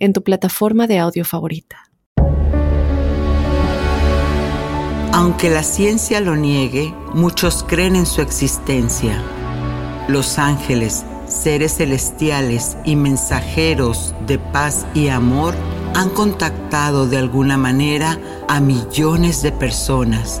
en tu plataforma de audio favorita. Aunque la ciencia lo niegue, muchos creen en su existencia. Los ángeles, seres celestiales y mensajeros de paz y amor han contactado de alguna manera a millones de personas.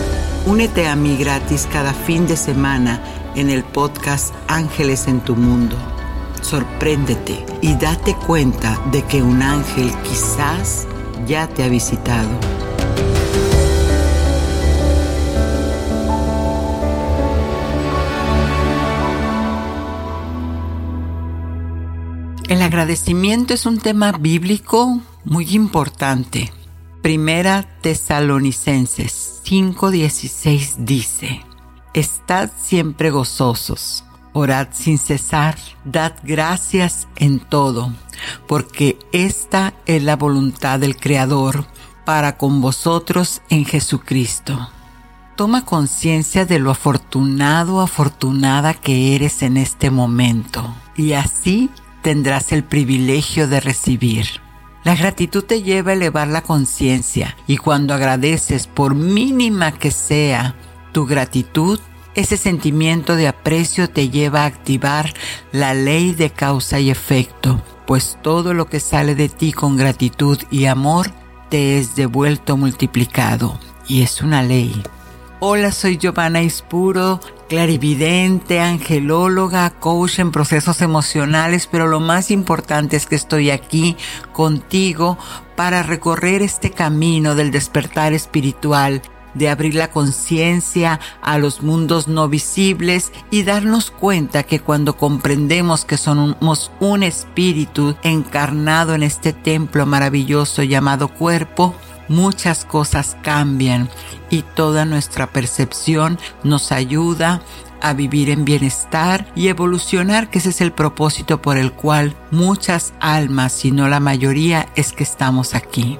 Únete a mí gratis cada fin de semana en el podcast Ángeles en tu Mundo. Sorpréndete y date cuenta de que un ángel quizás ya te ha visitado. El agradecimiento es un tema bíblico muy importante. Primera Tesalonicenses 5:16 dice, Estad siempre gozosos, orad sin cesar, dad gracias en todo, porque esta es la voluntad del Creador para con vosotros en Jesucristo. Toma conciencia de lo afortunado, afortunada que eres en este momento, y así tendrás el privilegio de recibir. La gratitud te lleva a elevar la conciencia y cuando agradeces, por mínima que sea, tu gratitud, ese sentimiento de aprecio te lleva a activar la ley de causa y efecto, pues todo lo que sale de ti con gratitud y amor te es devuelto multiplicado. Y es una ley. Hola, soy Giovanna Ispuro, clarividente, angelóloga, coach en procesos emocionales, pero lo más importante es que estoy aquí contigo para recorrer este camino del despertar espiritual de abrir la conciencia a los mundos no visibles y darnos cuenta que cuando comprendemos que somos un espíritu encarnado en este templo maravilloso llamado cuerpo, muchas cosas cambian y toda nuestra percepción nos ayuda a vivir en bienestar y evolucionar, que ese es el propósito por el cual muchas almas, si no la mayoría, es que estamos aquí.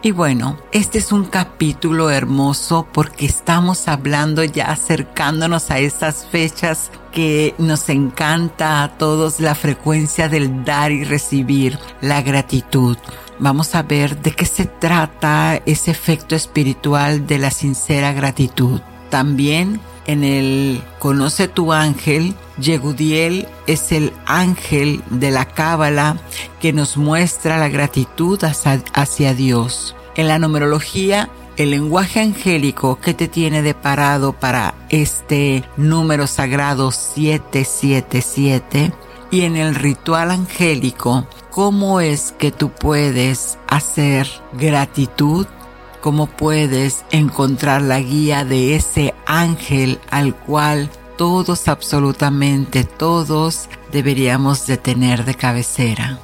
Y bueno, este es un capítulo hermoso porque estamos hablando ya acercándonos a estas fechas que nos encanta a todos la frecuencia del dar y recibir, la gratitud. Vamos a ver de qué se trata ese efecto espiritual de la sincera gratitud. También en el Conoce tu ángel, Yegudiel es el ángel de la Cábala que nos muestra la gratitud hacia, Dios. En la numerología, el lenguaje angélico que te tiene deparado para este número sagrado 777 y en el ritual angélico, cómo es que tú puedes hacer gratitud cómo puedes encontrar la guía de ese ángel al cual todos, absolutamente todos, deberíamos de tener de cabecera.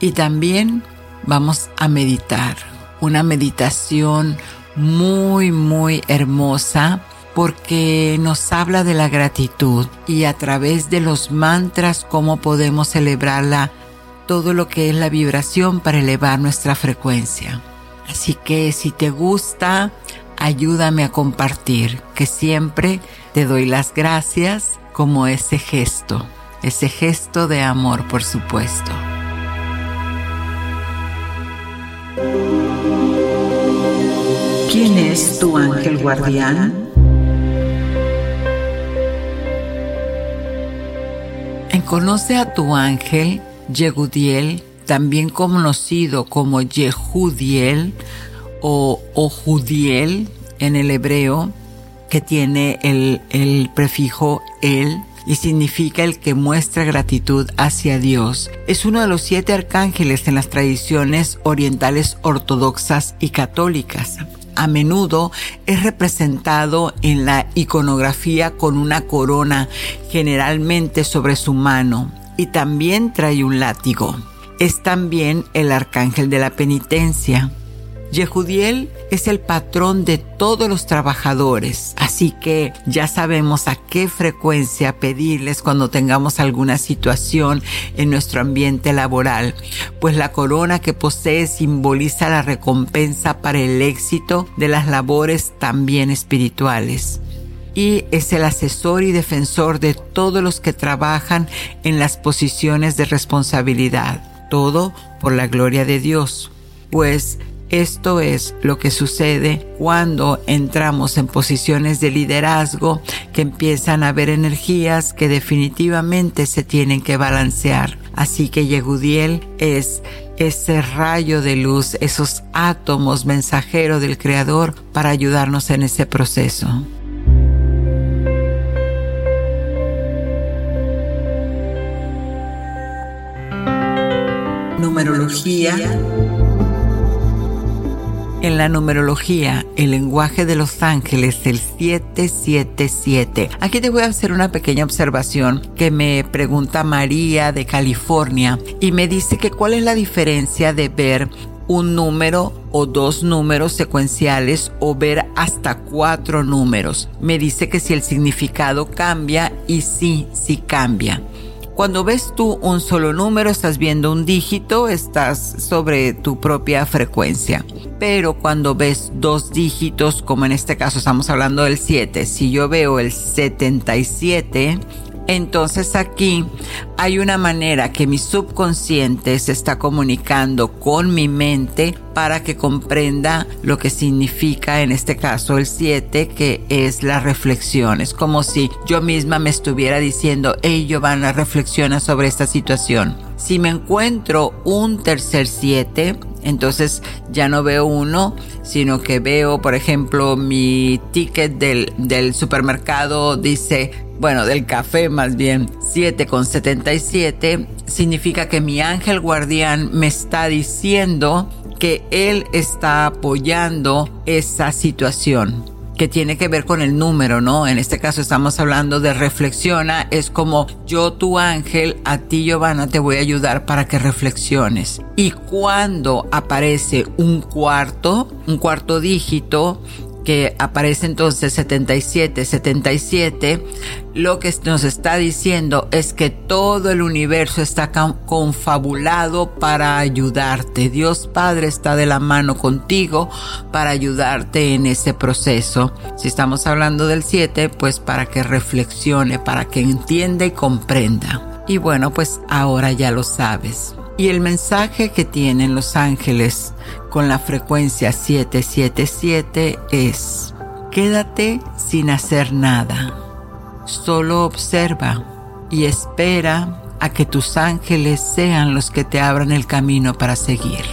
Y también vamos a meditar, una meditación muy, muy hermosa porque nos habla de la gratitud y a través de los mantras cómo podemos celebrarla todo lo que es la vibración para elevar nuestra frecuencia. Así que si te gusta, ayúdame a compartir, que siempre te doy las gracias como ese gesto, ese gesto de amor, por supuesto. ¿Quién es tu ángel guardián? En Conoce a tu ángel, Yegudiel también conocido como Yehudiel o, o judiel en el hebreo, que tiene el, el prefijo el y significa el que muestra gratitud hacia Dios. Es uno de los siete arcángeles en las tradiciones orientales ortodoxas y católicas. A menudo es representado en la iconografía con una corona, generalmente sobre su mano, y también trae un látigo. Es también el arcángel de la penitencia. Yehudiel es el patrón de todos los trabajadores, así que ya sabemos a qué frecuencia pedirles cuando tengamos alguna situación en nuestro ambiente laboral, pues la corona que posee simboliza la recompensa para el éxito de las labores también espirituales y es el asesor y defensor de todos los que trabajan en las posiciones de responsabilidad. Todo por la gloria de Dios, pues esto es lo que sucede cuando entramos en posiciones de liderazgo que empiezan a haber energías que definitivamente se tienen que balancear. Así que Yehudiel es ese rayo de luz, esos átomos mensajeros del Creador para ayudarnos en ese proceso. Numerología en la numerología, el lenguaje de los ángeles, el 777. Aquí te voy a hacer una pequeña observación que me pregunta María de California y me dice que cuál es la diferencia de ver un número o dos números secuenciales o ver hasta cuatro números. Me dice que si el significado cambia y sí, sí cambia. Cuando ves tú un solo número, estás viendo un dígito, estás sobre tu propia frecuencia. Pero cuando ves dos dígitos, como en este caso estamos hablando del 7, si yo veo el 77, entonces aquí hay una manera que mi subconsciente se está comunicando con mi mente para que comprenda lo que significa en este caso el 7, que es la reflexión. Es como si yo misma me estuviera diciendo, hey Giovanna, reflexiona sobre esta situación. Si me encuentro un tercer 7, entonces ya no veo uno, sino que veo, por ejemplo, mi ticket del, del supermercado dice bueno, del café más bien, 7,77, significa que mi ángel guardián me está diciendo que él está apoyando esa situación que tiene que ver con el número, ¿no? En este caso estamos hablando de reflexiona, es como yo tu ángel, a ti Giovanna te voy a ayudar para que reflexiones. Y cuando aparece un cuarto, un cuarto dígito, que aparece entonces 77, 77, lo que nos está diciendo es que todo el universo está confabulado para ayudarte. Dios Padre está de la mano contigo para ayudarte en ese proceso. Si estamos hablando del 7, pues para que reflexione, para que entienda y comprenda. Y bueno, pues ahora ya lo sabes. Y el mensaje que tienen los ángeles con la frecuencia 777 es, quédate sin hacer nada, solo observa y espera a que tus ángeles sean los que te abran el camino para seguir.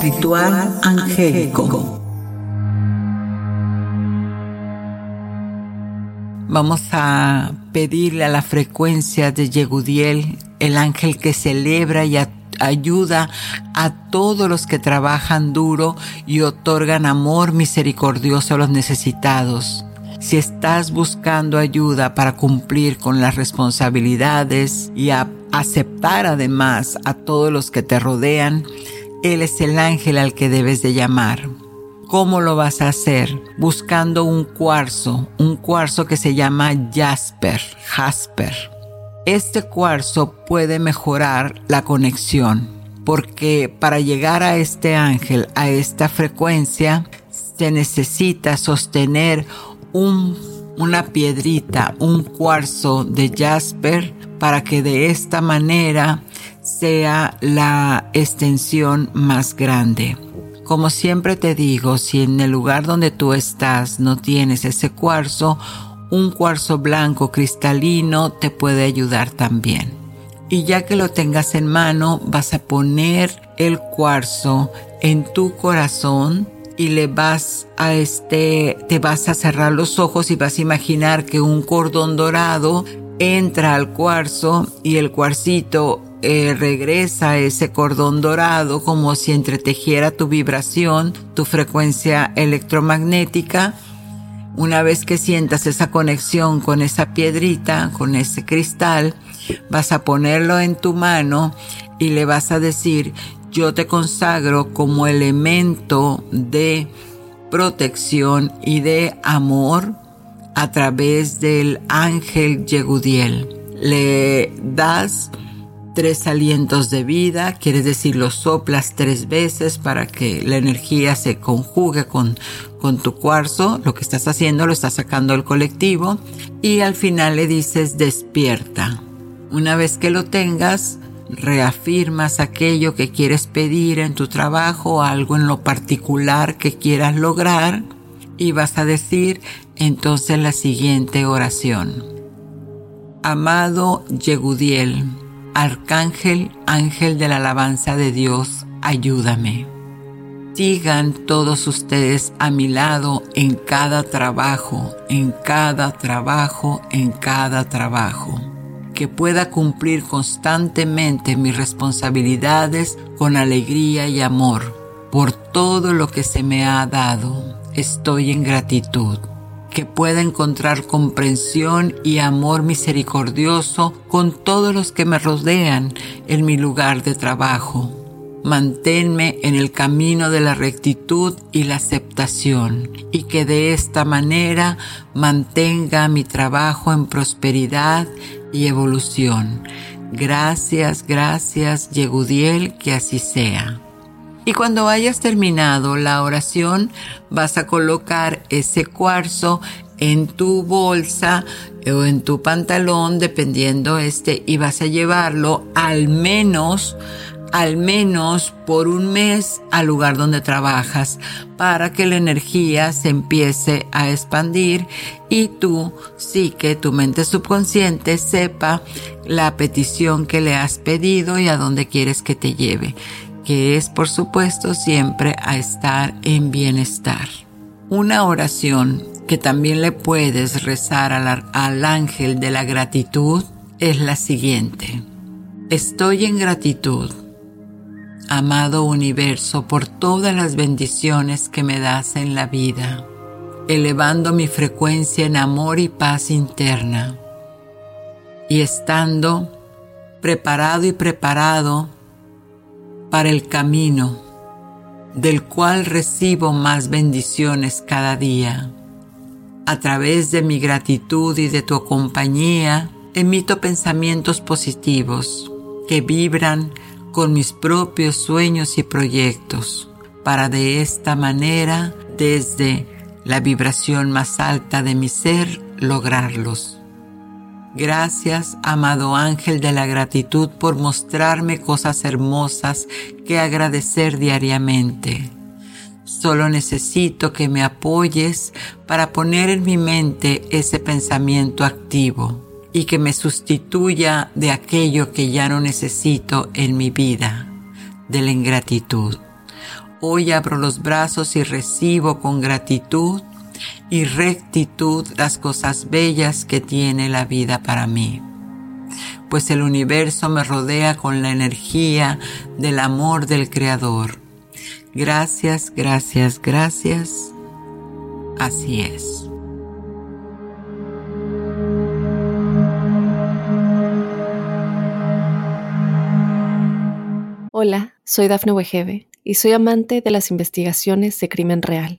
Ritual angélico. Vamos a pedirle a la frecuencia de Yegudiel, el ángel que celebra y ayuda a todos los que trabajan duro y otorgan amor misericordioso a los necesitados. Si estás buscando ayuda para cumplir con las responsabilidades y a aceptar además a todos los que te rodean, Él es el ángel al que debes de llamar. ¿Cómo lo vas a hacer? Buscando un cuarzo, un cuarzo que se llama Jasper, Jasper. Este cuarzo puede mejorar la conexión, porque para llegar a este ángel, a esta frecuencia, se necesita sostener un, una piedrita, un cuarzo de Jasper, para que de esta manera sea la extensión más grande. Como siempre te digo, si en el lugar donde tú estás no tienes ese cuarzo, un cuarzo blanco cristalino te puede ayudar también. Y ya que lo tengas en mano, vas a poner el cuarzo en tu corazón y le vas a este, te vas a cerrar los ojos y vas a imaginar que un cordón dorado entra al cuarzo y el cuarcito eh, regresa ese cordón dorado como si entretejiera tu vibración, tu frecuencia electromagnética. Una vez que sientas esa conexión con esa piedrita, con ese cristal, vas a ponerlo en tu mano y le vas a decir, yo te consagro como elemento de protección y de amor a través del ángel Yegudiel. Le das tres alientos de vida, quiere decir lo soplas tres veces para que la energía se conjugue con, con tu cuarzo, lo que estás haciendo lo estás sacando al colectivo y al final le dices despierta. Una vez que lo tengas, reafirmas aquello que quieres pedir en tu trabajo, algo en lo particular que quieras lograr y vas a decir entonces la siguiente oración. Amado Yegudiel, Arcángel, Ángel de la alabanza de Dios, ayúdame. Sigan todos ustedes a mi lado en cada trabajo, en cada trabajo, en cada trabajo que pueda cumplir constantemente mis responsabilidades con alegría y amor por todo lo que se me ha dado. Estoy en gratitud. Que pueda encontrar comprensión y amor misericordioso con todos los que me rodean en mi lugar de trabajo manténme en el camino de la rectitud y la aceptación y que de esta manera mantenga mi trabajo en prosperidad y evolución. Gracias, gracias, Yegudiel, que así sea. Y cuando hayas terminado la oración, vas a colocar ese cuarzo en tu bolsa o en tu pantalón, dependiendo este, y vas a llevarlo al menos al menos por un mes al lugar donde trabajas para que la energía se empiece a expandir y tú sí que tu mente subconsciente sepa la petición que le has pedido y a dónde quieres que te lleve, que es por supuesto siempre a estar en bienestar. Una oración que también le puedes rezar al, al ángel de la gratitud es la siguiente. Estoy en gratitud amado universo, por todas las bendiciones que me das en la vida, elevando mi frecuencia en amor y paz interna, y estando preparado y preparado para el camino del cual recibo más bendiciones cada día. A través de mi gratitud y de tu compañía, emito pensamientos positivos que vibran con mis propios sueños y proyectos, para de esta manera, desde la vibración más alta de mi ser, lograrlos. Gracias, amado ángel de la gratitud, por mostrarme cosas hermosas que agradecer diariamente. Solo necesito que me apoyes para poner en mi mente ese pensamiento activo y que me sustituya de aquello que ya no necesito en mi vida, de la ingratitud. Hoy abro los brazos y recibo con gratitud y rectitud las cosas bellas que tiene la vida para mí, pues el universo me rodea con la energía del amor del Creador. Gracias, gracias, gracias. Así es. Hola, soy Dafne Wegebe y soy amante de las investigaciones de crimen real.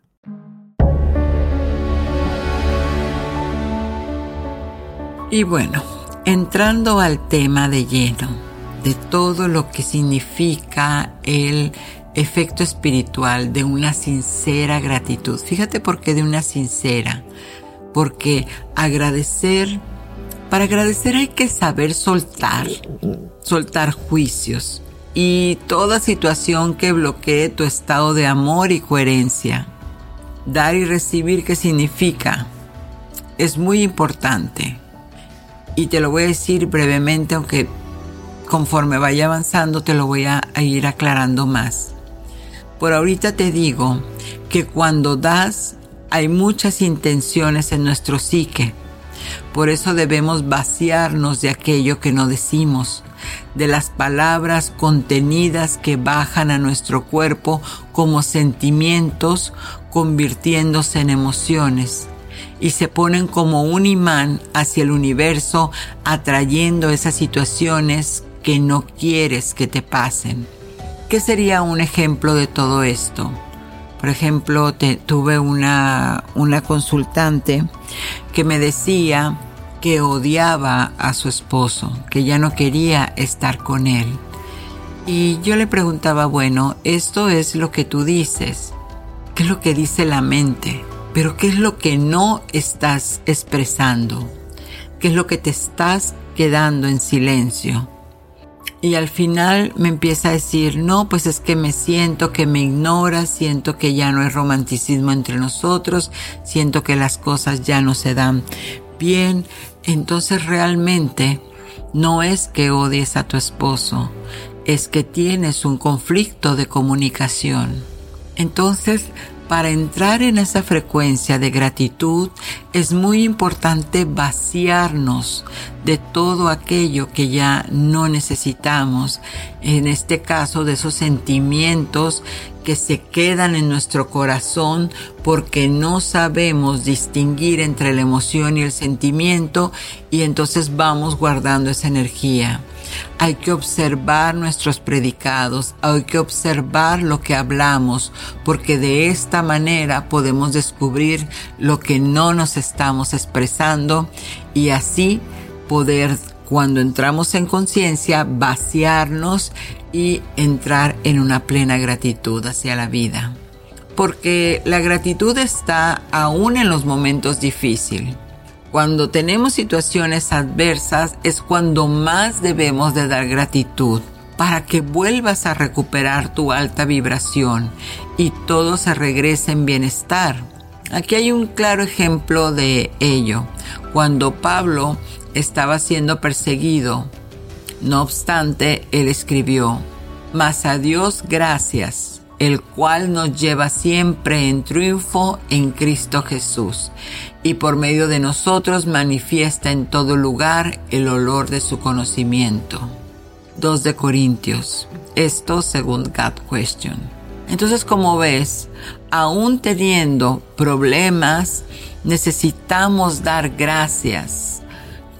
Y bueno, entrando al tema de lleno, de todo lo que significa el efecto espiritual de una sincera gratitud. Fíjate por qué de una sincera. Porque agradecer, para agradecer hay que saber soltar, soltar juicios y toda situación que bloquee tu estado de amor y coherencia. Dar y recibir, ¿qué significa? Es muy importante. Y te lo voy a decir brevemente, aunque conforme vaya avanzando te lo voy a, ir aclarando más. Por ahorita te digo que cuando das hay muchas intenciones en nuestro psique. Por eso debemos vaciarnos de aquello que no decimos, de las palabras contenidas que bajan a nuestro cuerpo como sentimientos convirtiéndose en emociones y se ponen como un imán hacia el universo atrayendo esas situaciones que no quieres que te pasen. ¿Qué sería un ejemplo de todo esto? Por ejemplo, tuve una, una consultante que me decía que odiaba a su esposo, que ya no quería estar con él. Y yo le preguntaba, bueno, esto es lo que tú dices, ¿qué es lo que dice la mente? Pero ¿qué es lo que no estás expresando? ¿Qué es lo que te estás quedando en silencio? Y al final me empieza a decir, no, pues es que me siento que me ignora, siento que ya no hay romanticismo entre nosotros, siento que las cosas ya no se dan bien. Entonces realmente no es que odies a tu esposo, es que tienes un conflicto de comunicación. Entonces para entrar en esa frecuencia de gratitud es muy importante vaciarnos de todo aquello que ya no necesitamos, en este caso de esos sentimientos que se quedan en nuestro corazón porque no sabemos distinguir entre la emoción y el sentimiento y entonces vamos guardando esa energía. Hay que observar nuestros predicados, hay que observar lo que hablamos, porque de esta manera podemos descubrir lo que no nos estamos expresando y así poder cuando entramos en conciencia vaciarnos y entrar en una plena gratitud hacia la vida. Porque la gratitud está aún en los momentos difíciles. Cuando tenemos situaciones adversas es cuando más debemos de dar gratitud para que vuelvas a recuperar tu alta vibración y todo se regrese en bienestar. Aquí hay un claro ejemplo de ello. Cuando Pablo estaba siendo perseguido, no obstante, él escribió, Mas a Dios gracias el cual nos lleva siempre en triunfo en Cristo Jesús, y por medio de nosotros manifiesta en todo lugar el olor de su conocimiento. 2 de Corintios. Esto según God Question. Entonces, como ves, aún teniendo problemas, necesitamos dar gracias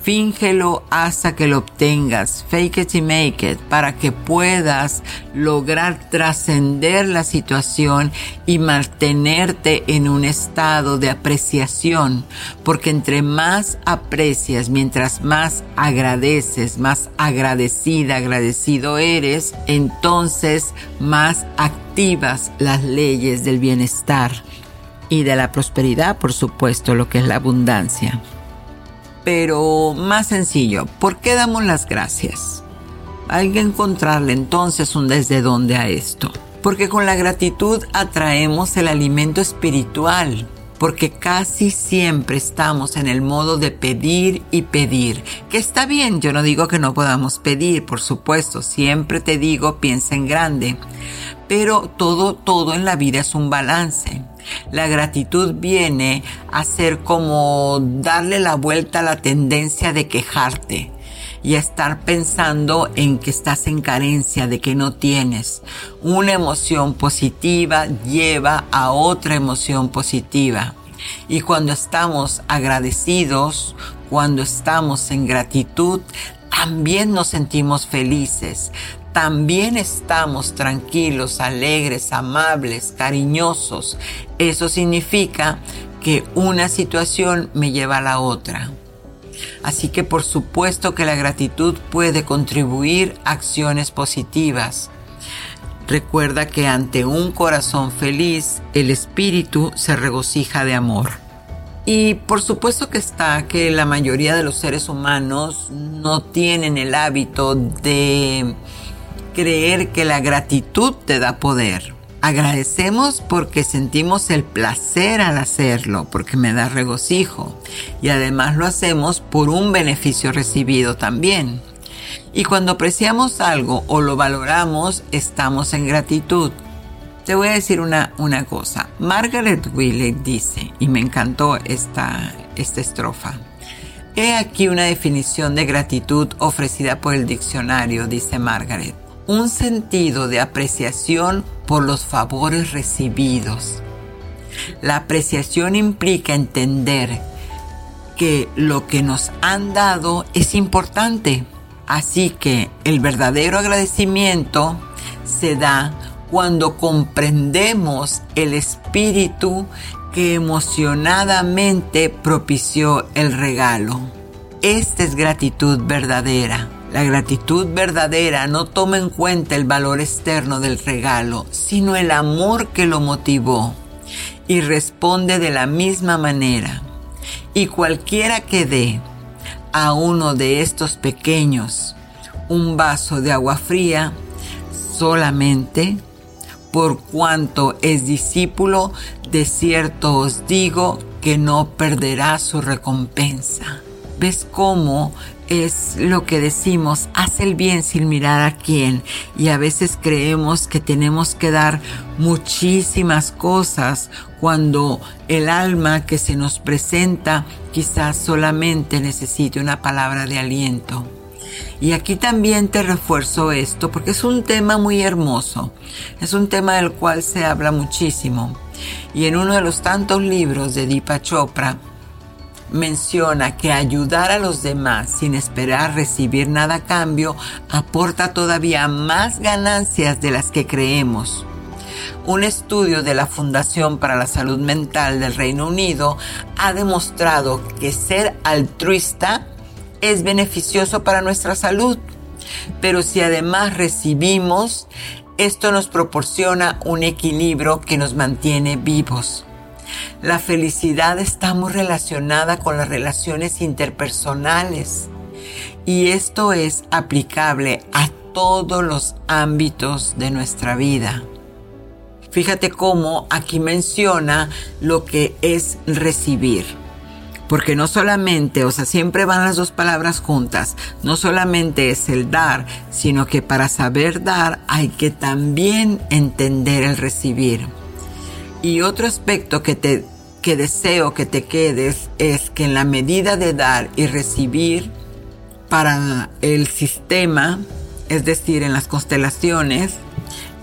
Fíngelo hasta que lo obtengas. Fake it y make it para que puedas lograr trascender la situación y mantenerte en un estado de apreciación. Porque entre más aprecias, mientras más agradeces, más agradecida, agradecido eres, entonces más activas las leyes del bienestar y de la prosperidad, por supuesto, lo que es la abundancia pero más sencillo. ¿Por qué damos las gracias? Hay que encontrarle entonces un desde dónde a esto. Porque con la gratitud atraemos el alimento espiritual. Porque casi siempre estamos en el modo de pedir y pedir. Que está bien, yo no digo que no podamos pedir, por supuesto, siempre te digo piensa en grande. Pero todo, todo en la vida es un balance. La gratitud viene a ser como darle la vuelta a la tendencia de quejarte y estar pensando en que estás en carencia, de que no tienes. Una emoción positiva lleva a otra emoción positiva. Y cuando estamos agradecidos, cuando estamos en gratitud, también nos sentimos felices, también estamos tranquilos, alegres, amables, cariñosos. Eso significa que una situación me lleva a la otra. Así que por supuesto que la gratitud puede contribuir a acciones positivas. Recuerda que ante un corazón feliz, el espíritu se regocija de amor. Y por supuesto que está que la mayoría de los seres humanos no tienen el hábito de creer que la gratitud te da poder. Agradecemos porque sentimos el placer al hacerlo, porque me da regocijo. Y además lo hacemos por un beneficio recibido también. Y cuando apreciamos algo o lo valoramos, estamos en gratitud. Te voy a decir una, una cosa. Margaret Willett dice, y me encantó esta, esta estrofa. He aquí una definición de gratitud ofrecida por el diccionario, dice Margaret. Un sentido de apreciación por los favores recibidos. La apreciación implica entender que lo que nos han dado es importante. Así que el verdadero agradecimiento se da cuando comprendemos el espíritu que emocionadamente propició el regalo. Esta es gratitud verdadera. La gratitud verdadera no toma en cuenta el valor externo del regalo, sino el amor que lo motivó y responde de la misma manera. Y cualquiera que dé a uno de estos pequeños un vaso de agua fría, solamente por cuanto es discípulo, de cierto os digo que no perderá su recompensa. ¿Ves cómo es lo que decimos? Haz el bien sin mirar a quién. Y a veces creemos que tenemos que dar muchísimas cosas cuando el alma que se nos presenta quizás solamente necesite una palabra de aliento. Y aquí también te refuerzo esto porque es un tema muy hermoso, es un tema del cual se habla muchísimo. Y en uno de los tantos libros de Deepa Chopra menciona que ayudar a los demás sin esperar recibir nada a cambio aporta todavía más ganancias de las que creemos. Un estudio de la Fundación para la Salud Mental del Reino Unido ha demostrado que ser altruista es beneficioso para nuestra salud. Pero si además recibimos, esto nos proporciona un equilibrio que nos mantiene vivos. La felicidad está muy relacionada con las relaciones interpersonales y esto es aplicable a todos los ámbitos de nuestra vida. Fíjate cómo aquí menciona lo que es recibir. Porque no solamente, o sea, siempre van las dos palabras juntas, no solamente es el dar, sino que para saber dar hay que también entender el recibir. Y otro aspecto que te que deseo que te quedes es que en la medida de dar y recibir para el sistema, es decir, en las constelaciones,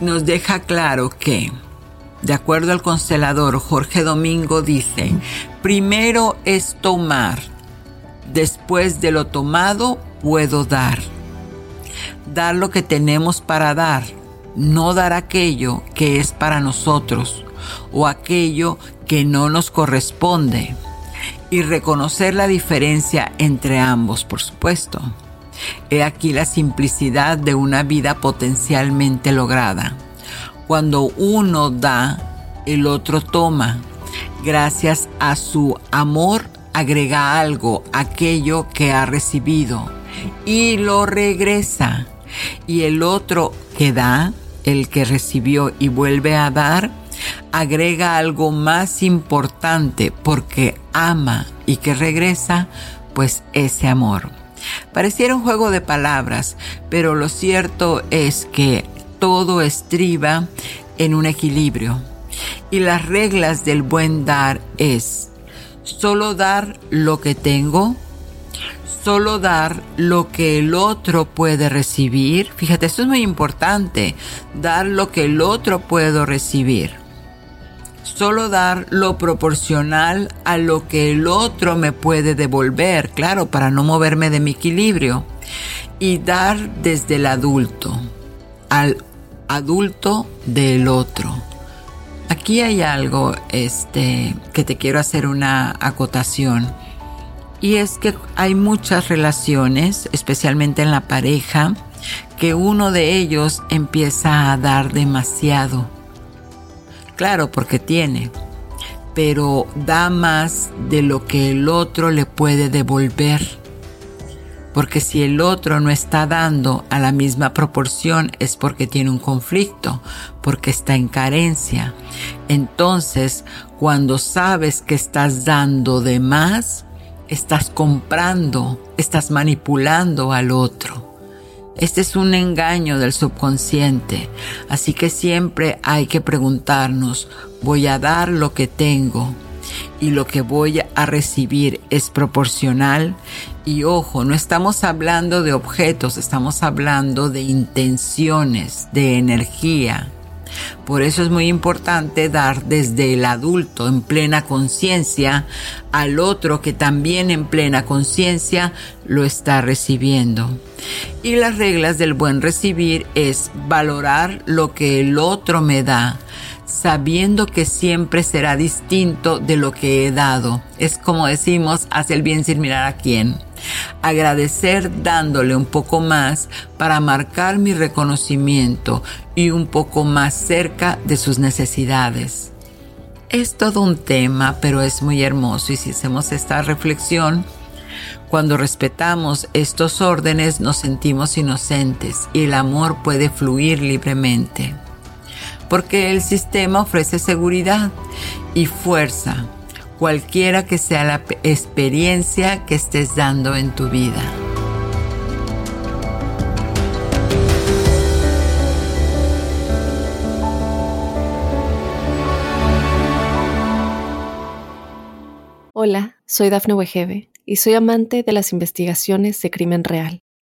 nos deja claro que de acuerdo al constelador Jorge Domingo dice, primero es tomar, después de lo tomado puedo dar. Dar lo que tenemos para dar, no dar aquello que es para nosotros o aquello que no nos corresponde. Y reconocer la diferencia entre ambos, por supuesto. He aquí la simplicidad de una vida potencialmente lograda cuando uno da, el otro toma. Gracias a su amor agrega algo, aquello que ha recibido, y lo regresa. Y el otro que da, el que recibió y vuelve a dar, agrega algo más importante porque ama y que regresa, pues ese amor. Pareciera un juego de palabras, pero lo cierto es que todo estriba en un equilibrio. Y las reglas del buen dar es solo dar lo que tengo, solo dar lo que el otro puede recibir. Fíjate, esto es muy importante, dar lo que el otro puede recibir. Solo dar lo proporcional a lo que el otro me puede devolver, claro, para no moverme de mi equilibrio. Y dar desde el adulto al adulto del otro. Aquí hay algo este, que te quiero hacer una acotación. Y es que hay muchas relaciones, especialmente en la pareja, que uno de ellos empieza a dar demasiado. Claro, porque tiene, pero da más de lo que el otro le puede devolver. Porque si el otro no está dando a la misma proporción es porque tiene un conflicto, porque está en carencia. Entonces, cuando sabes que estás dando de más, estás comprando, estás manipulando al otro. Este es un engaño del subconsciente, así que siempre hay que preguntarnos, ¿voy a dar lo que tengo? y lo que voy a recibir es proporcional. Y ojo, no estamos hablando de objetos, estamos hablando de intenciones, de energía. Por eso es muy importante dar desde el adulto en plena conciencia al otro que también en plena conciencia lo está recibiendo. Y las reglas del buen recibir es valorar lo que el otro me da, sabiendo que siempre será distinto de lo que he dado. Es como decimos, hace el bien sin mirar a quién. Agradecer dándole un poco más para marcar mi reconocimiento y un poco más cerca de sus necesidades. Es todo un tema, pero es muy hermoso y si hacemos esta reflexión, cuando respetamos estos órdenes nos sentimos inocentes y el amor puede fluir libremente porque el sistema ofrece seguridad y fuerza, cualquiera que sea la experiencia que estés dando en tu vida. Hola, soy Dafne Wegebe y soy amante de las investigaciones de crimen real.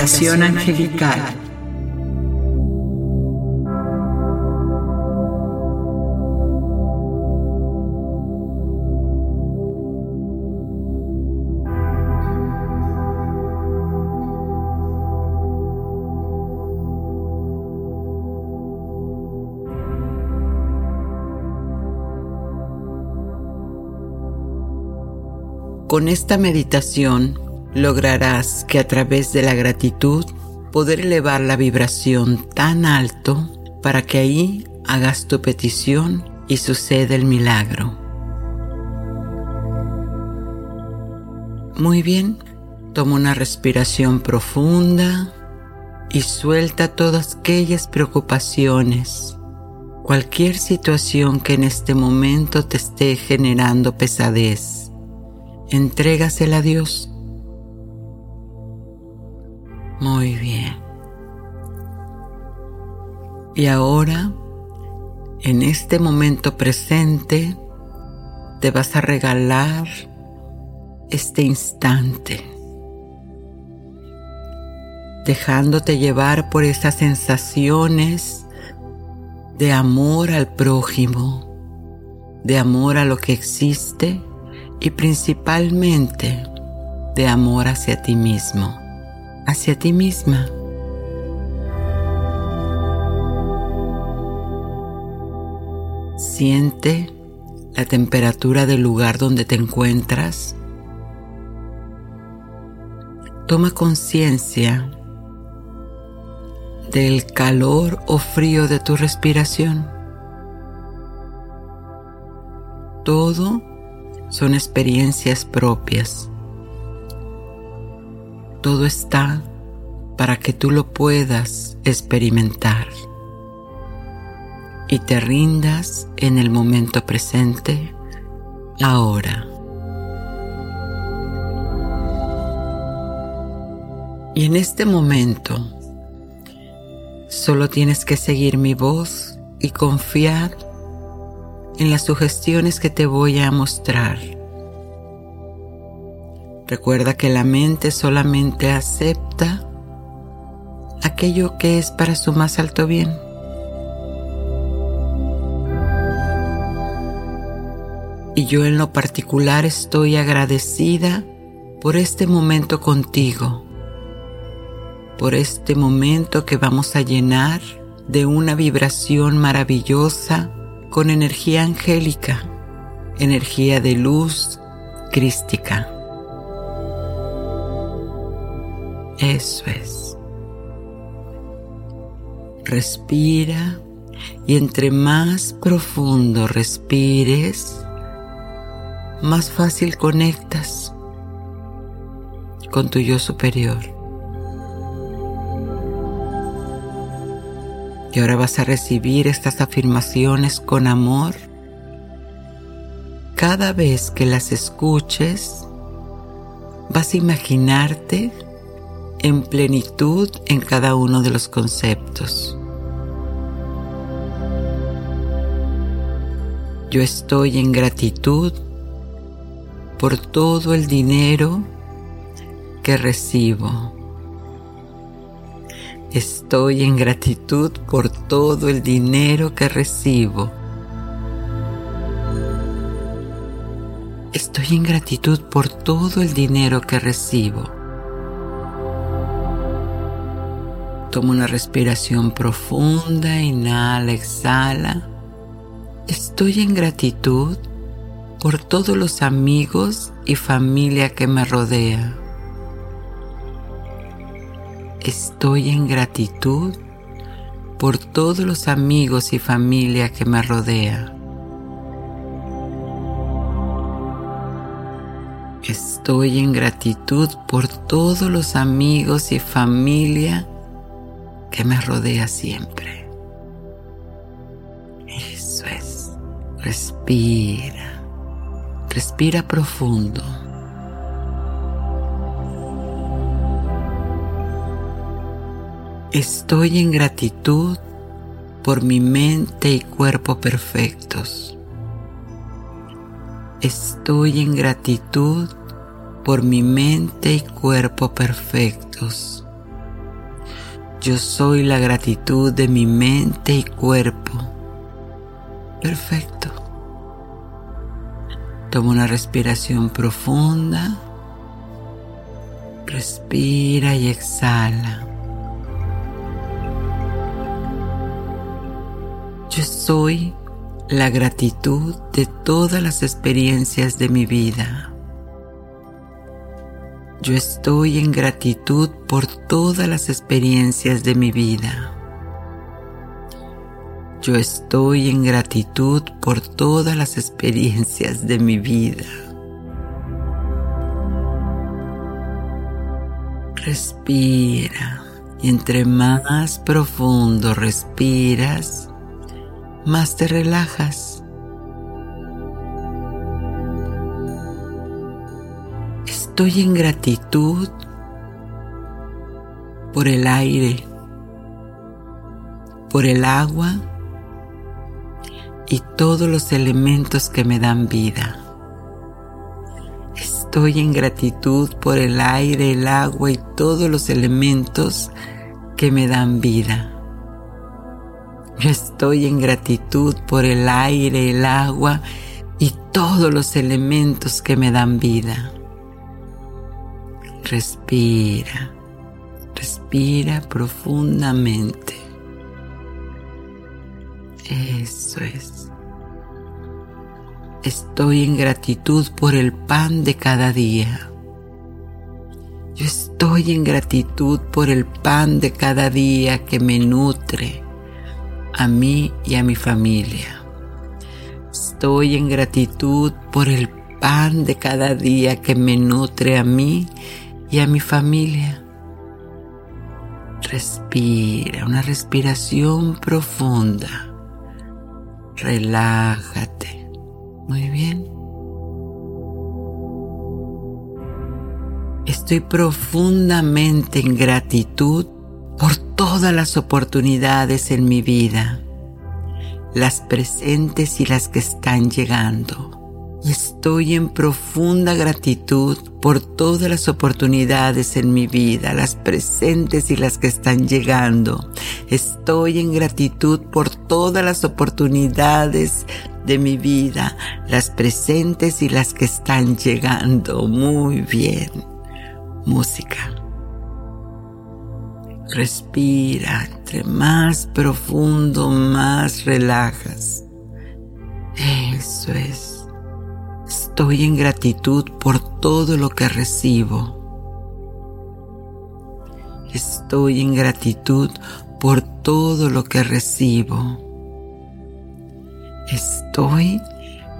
Meditación angelical. Con esta meditación lograrás que a través de la gratitud poder elevar la vibración tan alto para que ahí hagas tu petición y suceda el milagro. Muy bien, toma una respiración profunda y suelta todas aquellas preocupaciones, cualquier situación que en este momento te esté generando pesadez. Entrégasela a Dios muy bien. Y ahora, en este momento presente, te vas a regalar este instante, dejándote llevar por esas sensaciones de amor al prójimo, de amor a lo que existe y principalmente de amor hacia ti mismo hacia ti misma. Siente la temperatura del lugar donde te encuentras. Toma conciencia del calor o frío de tu respiración. Todo son experiencias propias. Todo está para que tú lo puedas experimentar y te rindas en el momento presente ahora. Y en este momento solo tienes que seguir mi voz y confiar en las sugestiones que te voy a mostrar. Recuerda que la mente solamente acepta aquello que es para su más alto bien. Y yo en lo particular estoy agradecida por este momento contigo, por este momento que vamos a llenar de una vibración maravillosa con energía angélica, energía de luz crística. Eso es. Respira y entre más profundo respires, más fácil conectas con tu yo superior. Y ahora vas a recibir estas afirmaciones con amor. Cada vez que las escuches, vas a imaginarte en plenitud en cada uno de los conceptos. Yo estoy en gratitud por todo el dinero que recibo. Estoy en gratitud por todo el dinero que recibo. Estoy en gratitud por todo el dinero que recibo. Toma una respiración profunda, inhala, exhala. Estoy en gratitud por todos los amigos y familia que me rodea. Estoy en gratitud por todos los amigos y familia que me rodea. Estoy en gratitud por todos los amigos y familia que me rodea siempre. Eso es. Respira. Respira profundo. Estoy en gratitud por mi mente y cuerpo perfectos. Estoy en gratitud por mi mente y cuerpo perfectos. Yo soy la gratitud de mi mente y cuerpo. Perfecto. Toma una respiración profunda. Respira y exhala. Yo soy la gratitud de todas las experiencias de mi vida. Yo estoy en gratitud por todas las experiencias de mi vida. Yo estoy en gratitud por todas las experiencias de mi vida. Respira y entre más profundo respiras, más te relajas. Estoy en gratitud por el aire, por el agua y todos los elementos que me dan vida. Estoy en gratitud por el aire, el agua y todos los elementos que me dan vida. Yo estoy en gratitud por el aire, el agua y todos los elementos que me dan vida. Respira, respira profundamente. Eso es. Estoy en gratitud por el pan de cada día. Yo estoy en gratitud por el pan de cada día que me nutre a mí y a mi familia. Estoy en gratitud por el pan de cada día que me nutre a mí y a mi familia. Respira, una respiración profunda. Relájate. Muy bien. Estoy profundamente en gratitud por todas las oportunidades en mi vida, las presentes y las que están llegando. Y estoy en profunda gratitud por todas las oportunidades en mi vida, las presentes y las que están llegando. Estoy en gratitud por todas las oportunidades de mi vida, las presentes y las que están llegando. Muy bien. Música. Respira, entre más profundo, más relajas. Eso es. Estoy en gratitud por todo lo que recibo. Estoy en gratitud por todo lo que recibo. Estoy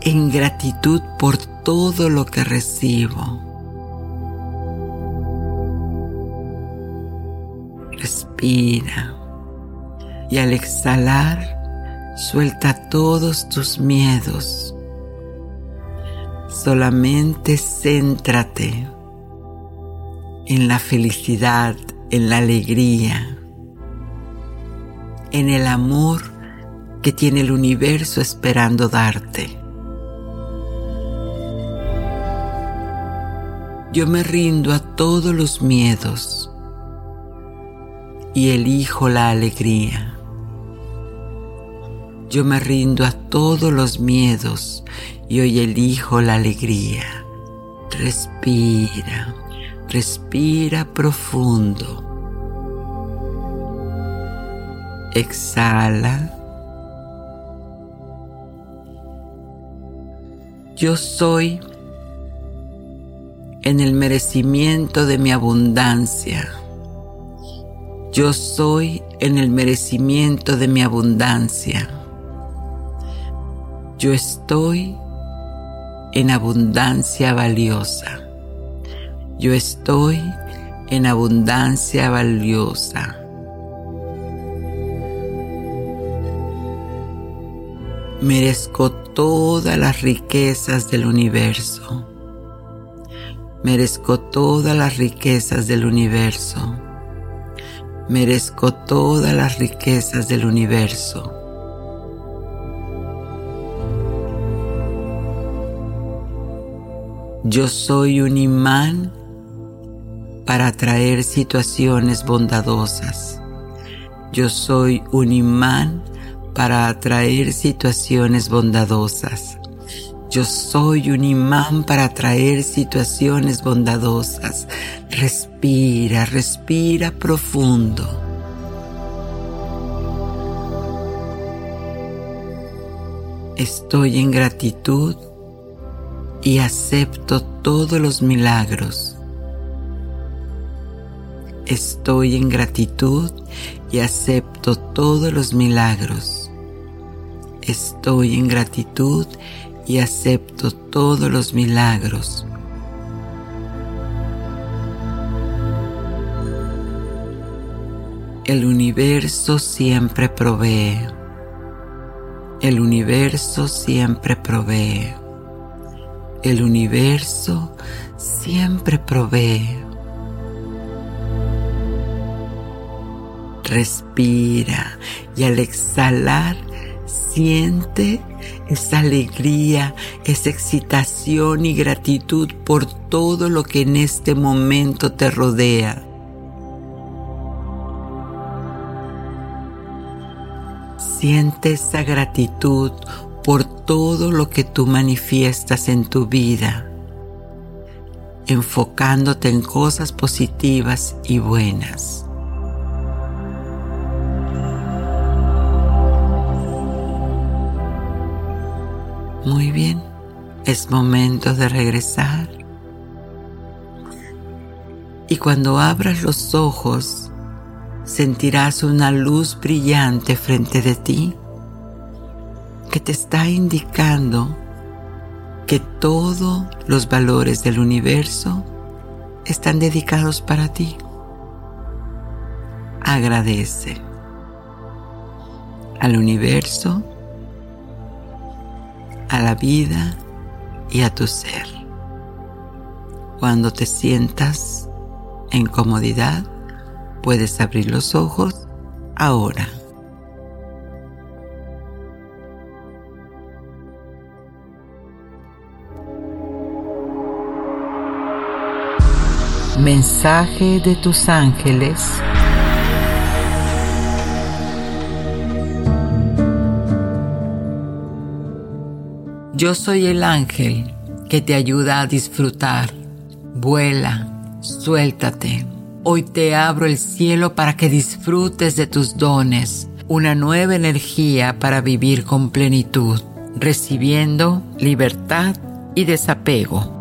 en gratitud por todo lo que recibo. Respira y al exhalar suelta todos tus miedos Solamente céntrate en la felicidad, en la alegría, en el amor que tiene el universo esperando darte. Yo me rindo a todos los miedos y elijo la alegría. Yo me rindo a todos los miedos y hoy elijo la alegría. Respira, respira profundo. Exhala. Yo soy en el merecimiento de mi abundancia. Yo soy en el merecimiento de mi abundancia. Yo estoy en abundancia valiosa. Yo estoy en abundancia valiosa. Merezco todas las riquezas del universo. Merezco todas las riquezas del universo. Merezco todas las riquezas del universo. Yo soy un imán para atraer situaciones bondadosas. Yo soy un imán para atraer situaciones bondadosas. Yo soy un imán para atraer situaciones bondadosas. Respira, respira profundo. Estoy en gratitud y acepto todos los milagros. Estoy en gratitud y acepto todos los milagros. Estoy en gratitud y acepto todos los milagros. El universo siempre provee. El universo siempre provee. El universo siempre provee. Respira y al exhalar siente esa alegría, esa excitación y gratitud por todo lo que en este momento te rodea. Siente esa gratitud por todo lo que tú manifiestas en tu vida, enfocándote en cosas positivas y buenas. Muy bien, es momento de regresar. Y cuando abras los ojos, sentirás una luz brillante frente de ti que te está indicando que todos los valores del universo están dedicados para ti. Agradece al universo, a la vida y a tu ser. Cuando te sientas en comodidad, puedes abrir los ojos ahora. Mensaje de tus ángeles. Yo soy el ángel que te ayuda a disfrutar. Vuela, suéltate. Hoy te abro el cielo para que disfrutes de tus dones, una nueva energía para vivir con plenitud, recibiendo libertad y desapego.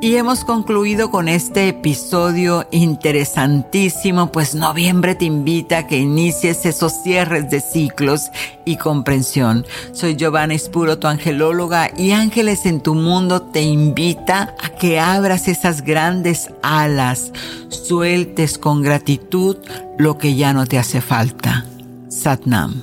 Y hemos concluido con este episodio interesantísimo, pues noviembre te invita a que inicies esos cierres de ciclos y comprensión. Soy Giovanna Espuro, tu angelóloga, y Ángeles en tu Mundo te invita a que abras esas grandes alas, sueltes con gratitud lo que ya no te hace falta. Satnam.